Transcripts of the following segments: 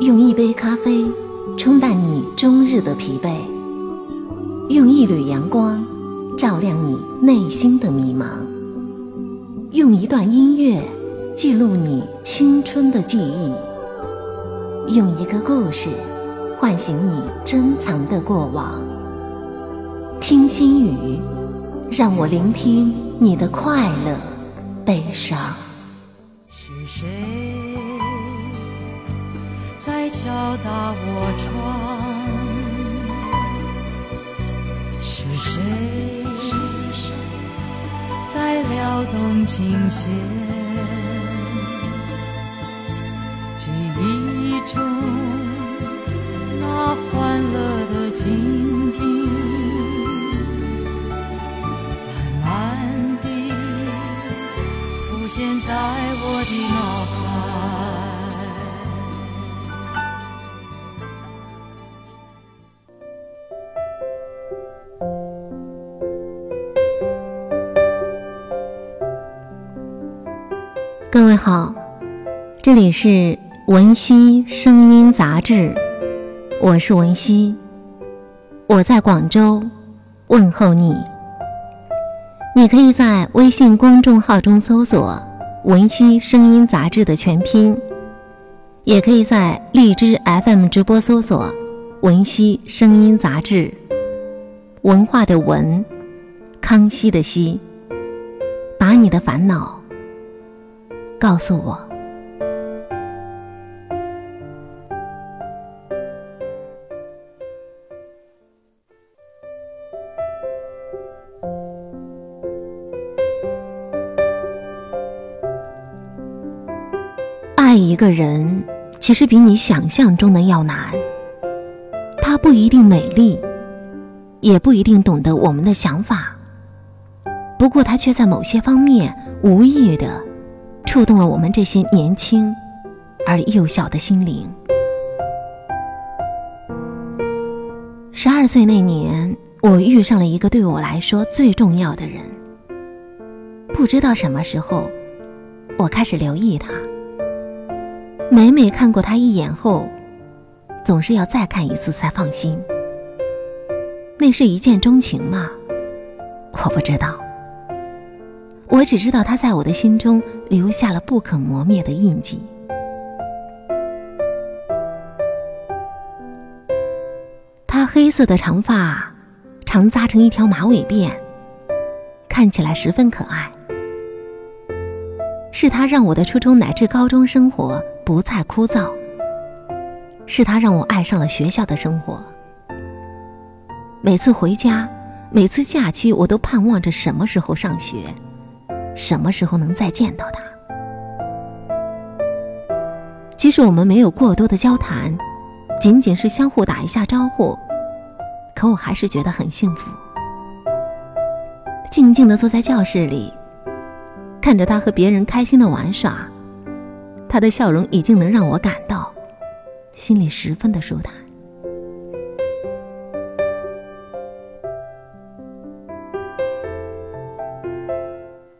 用一杯咖啡冲淡你终日的疲惫，用一缕阳光照亮你内心的迷茫，用一段音乐记录你青春的记忆，用一个故事唤醒你珍藏的过往。听心语，让我聆听你的快乐、悲伤。是谁敲打我窗？是谁在撩动琴弦？记忆中那欢乐的情里是文熙声音杂志，我是文熙，我在广州问候你。你可以在微信公众号中搜索“文熙声音杂志”的全拼，也可以在荔枝 FM 直播搜索“文熙声音杂志”，文化的文，康熙的熙，把你的烦恼。告诉我，个人其实比你想象中的要难。他不一定美丽，也不一定懂得我们的想法，不过他却在某些方面无意的。触动了我们这些年轻而幼小的心灵。十二岁那年，我遇上了一个对我来说最重要的人。不知道什么时候，我开始留意他。每每看过他一眼后，总是要再看一次才放心。那是一见钟情吗？我不知道。我只知道他在我的心中留下了不可磨灭的印记。他黑色的长发常扎成一条马尾辫，看起来十分可爱。是他让我的初中乃至高中生活不再枯燥。是他让我爱上了学校的生活。每次回家，每次假期，我都盼望着什么时候上学。什么时候能再见到他？即使我们没有过多的交谈，仅仅是相互打一下招呼，可我还是觉得很幸福。静静的坐在教室里，看着他和别人开心的玩耍，他的笑容已经能让我感到心里十分的舒坦。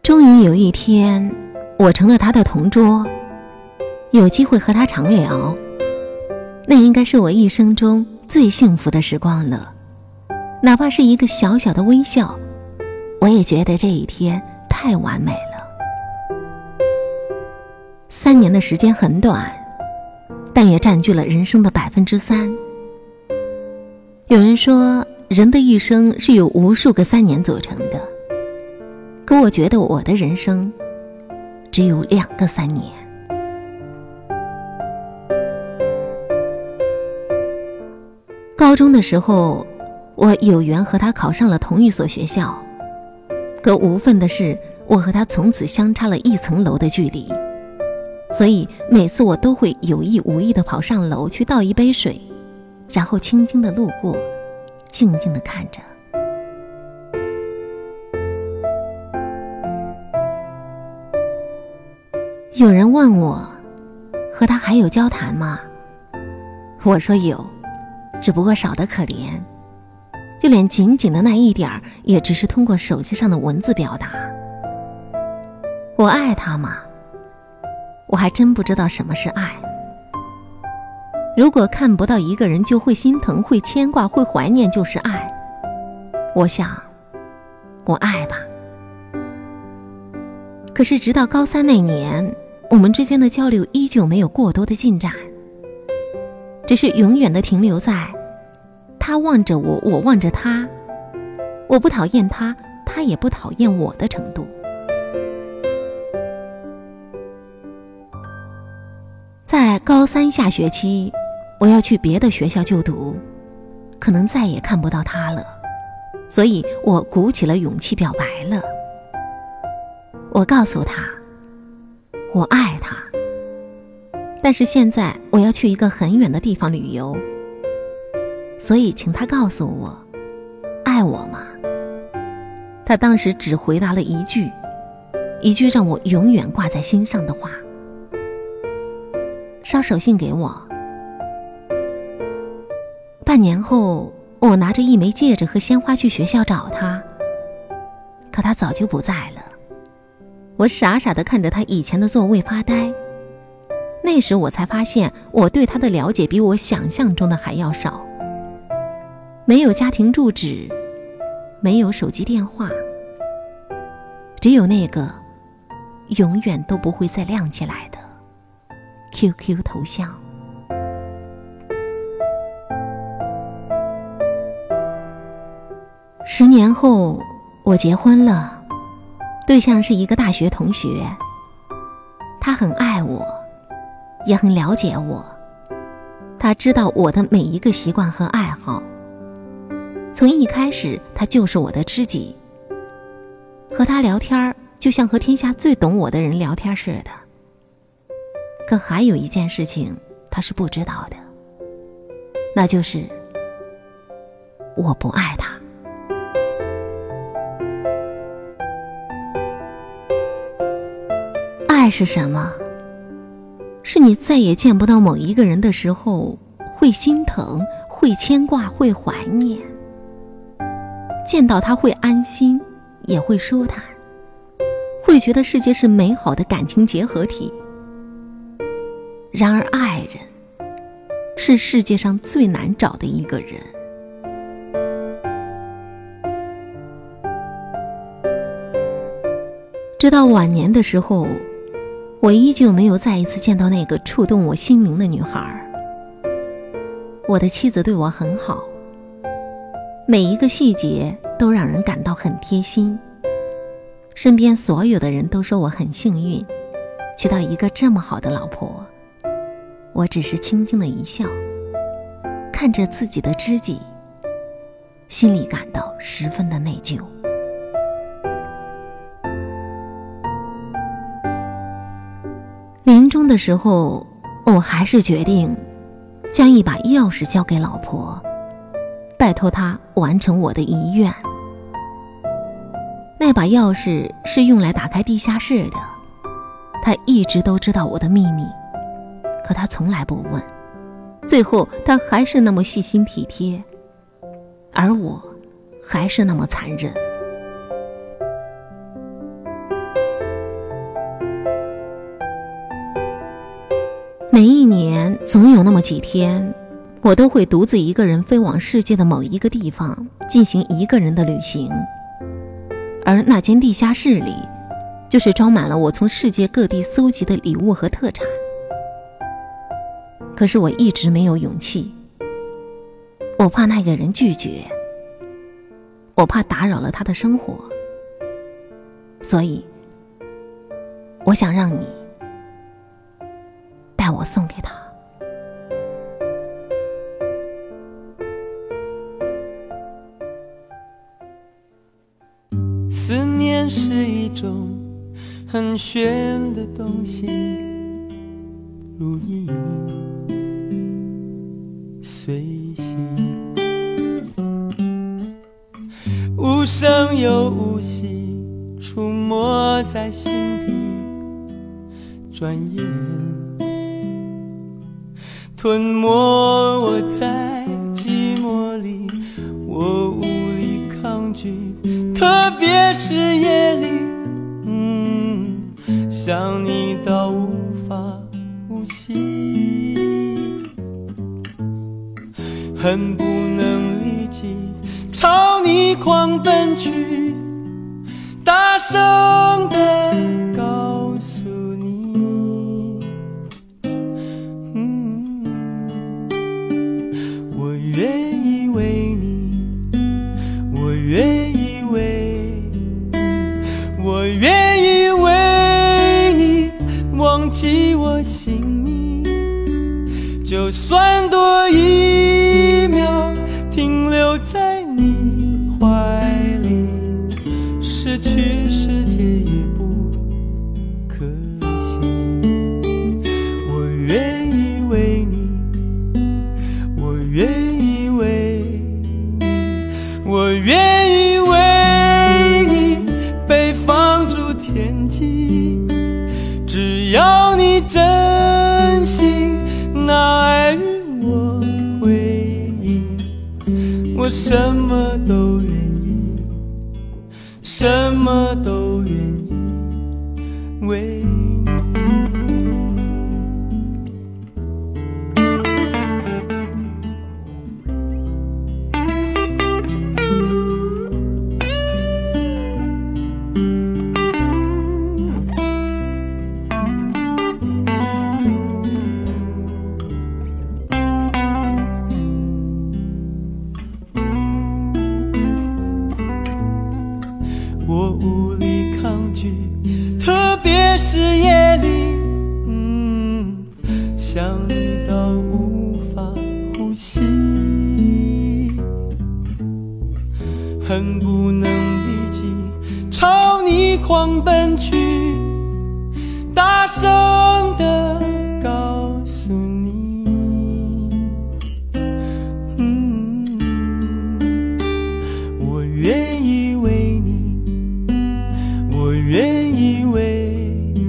终于有一天，我成了他的同桌，有机会和他常聊，那应该是我一生中最幸福的时光了。哪怕是一个小小的微笑，我也觉得这一天太完美了。三年的时间很短，但也占据了人生的百分之三。有人说，人的一生是由无数个三年组成的。可我觉得我的人生只有两个三年。高中的时候，我有缘和他考上了同一所学校，可无份的是，我和他从此相差了一层楼的距离，所以每次我都会有意无意的跑上楼去倒一杯水，然后轻轻的路过，静静的看着。有人问我，和他还有交谈吗？我说有，只不过少得可怜，就连仅仅的那一点儿，也只是通过手机上的文字表达。我爱他吗？我还真不知道什么是爱。如果看不到一个人就会心疼、会牵挂、会怀念，就是爱。我想，我爱吧。可是直到高三那年，我们之间的交流依旧没有过多的进展，只是永远的停留在他望着我，我望着他，我不讨厌他，他也不讨厌我的程度。高三下学期。我要去别的学校就读，可能再也看不到他了，所以我鼓起了勇气表白了。我告诉他，我爱他，但是现在我要去一个很远的地方旅游，所以请他告诉我，爱我吗？他当时只回答了一句，一句让我永远挂在心上的话：捎手信给我。半年后，我拿着一枚戒指和鲜花去学校找他，可他早就不在了。我傻傻的看着他以前的座位发呆。那时我才发现，我对他的了解比我想象中的还要少。没有家庭住址，没有手机电话，只有那个永远都不会再亮起来 QQ 头像。十年后，我结婚了，对象是一个大学同学。他很爱我，也很了解我。他知道我的每一个习惯和爱好。从一开始，他就是我的知己。和他聊天就像和天下最懂我的人聊天似的。可还有一件事情，他是不知道的，那就是我不爱他。爱是什么？是你再也见不到某一个人的时候，会心疼，会牵挂，会怀念；见到他会安心，也会舒坦，会觉得世界是美好的感情结合体。然而，爱人是世界上最难找的一个人。直到晚年的时候。我依旧没有再一次见到那个触动我心灵的女孩。我的妻子对我很好，每一个细节都让人感到很贴心。身边所有的人都说我很幸运，娶到一个这么好的老婆。我只是轻轻的一笑，看着自己的知己，心里感到十分的内疚。临终的时候，我还是决定将一把钥匙交给老婆，拜托她完成我的遗愿。那把钥匙是用来打开地下室的，她一直都知道我的秘密，可他从来不问。最后，他还是那么细心体贴，而我，还是那么残忍。每一年，总有那么几天，我都会独自一个人飞往世界的某一个地方，进行一个人的旅行。而那间地下室里，就是装满了我从世界各地搜集的礼物和特产。可是我一直没有勇气，我怕那个人拒绝，我怕打扰了他的生活，所以，我想让你带。我送给他。思念是一种很玄的东西，如影随形，无声又无息，出没在心底，转眼。吞没我在寂寞里，我无力抗拒，特别是夜里，嗯，想你到恨不能立即朝你狂奔去，大声的。什么都愿意，什么都愿意。狂奔去，大声的告诉你，嗯，我愿意为你。我愿意为你，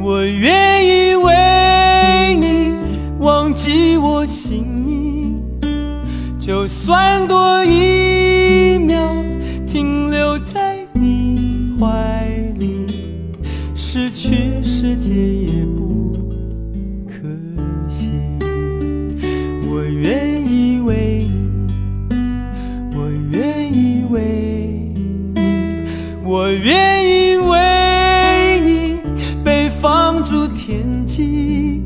我愿意为你忘记我姓名，就算多一秒停留在怀里，失去世界也不可惜。我愿意为你，我愿意为你，我愿意为你被放逐天际。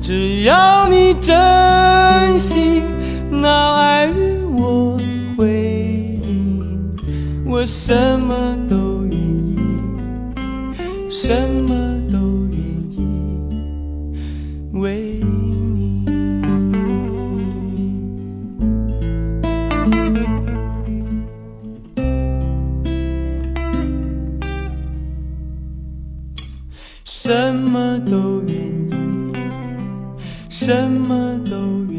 只要你真心拿爱与我回应，我什么都，什么都愿意为你。什么都愿意，什么都愿